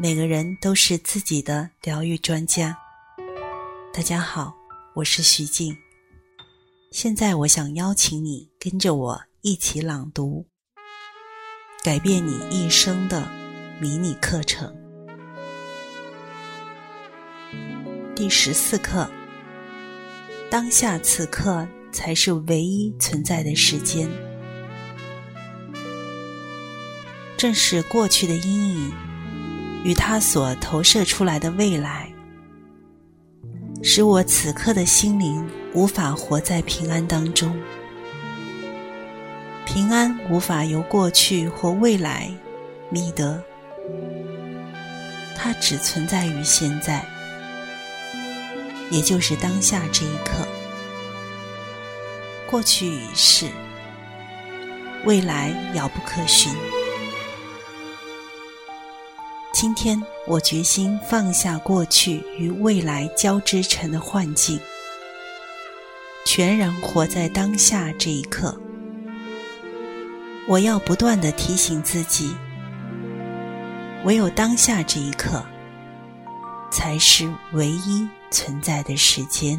每个人都是自己的疗愈专家。大家好，我是徐静。现在我想邀请你跟着我一起朗读，改变你一生的迷你课程。第十四课：当下此刻才是唯一存在的时间。正是过去的阴影与它所投射出来的未来，使我此刻的心灵无法活在平安当中。平安无法由过去或未来觅得，它只存在于现在，也就是当下这一刻。过去已逝，未来遥不可寻。今天，我决心放下过去与未来交织成的幻境，全然活在当下这一刻。我要不断的提醒自己，唯有当下这一刻，才是唯一存在的时间。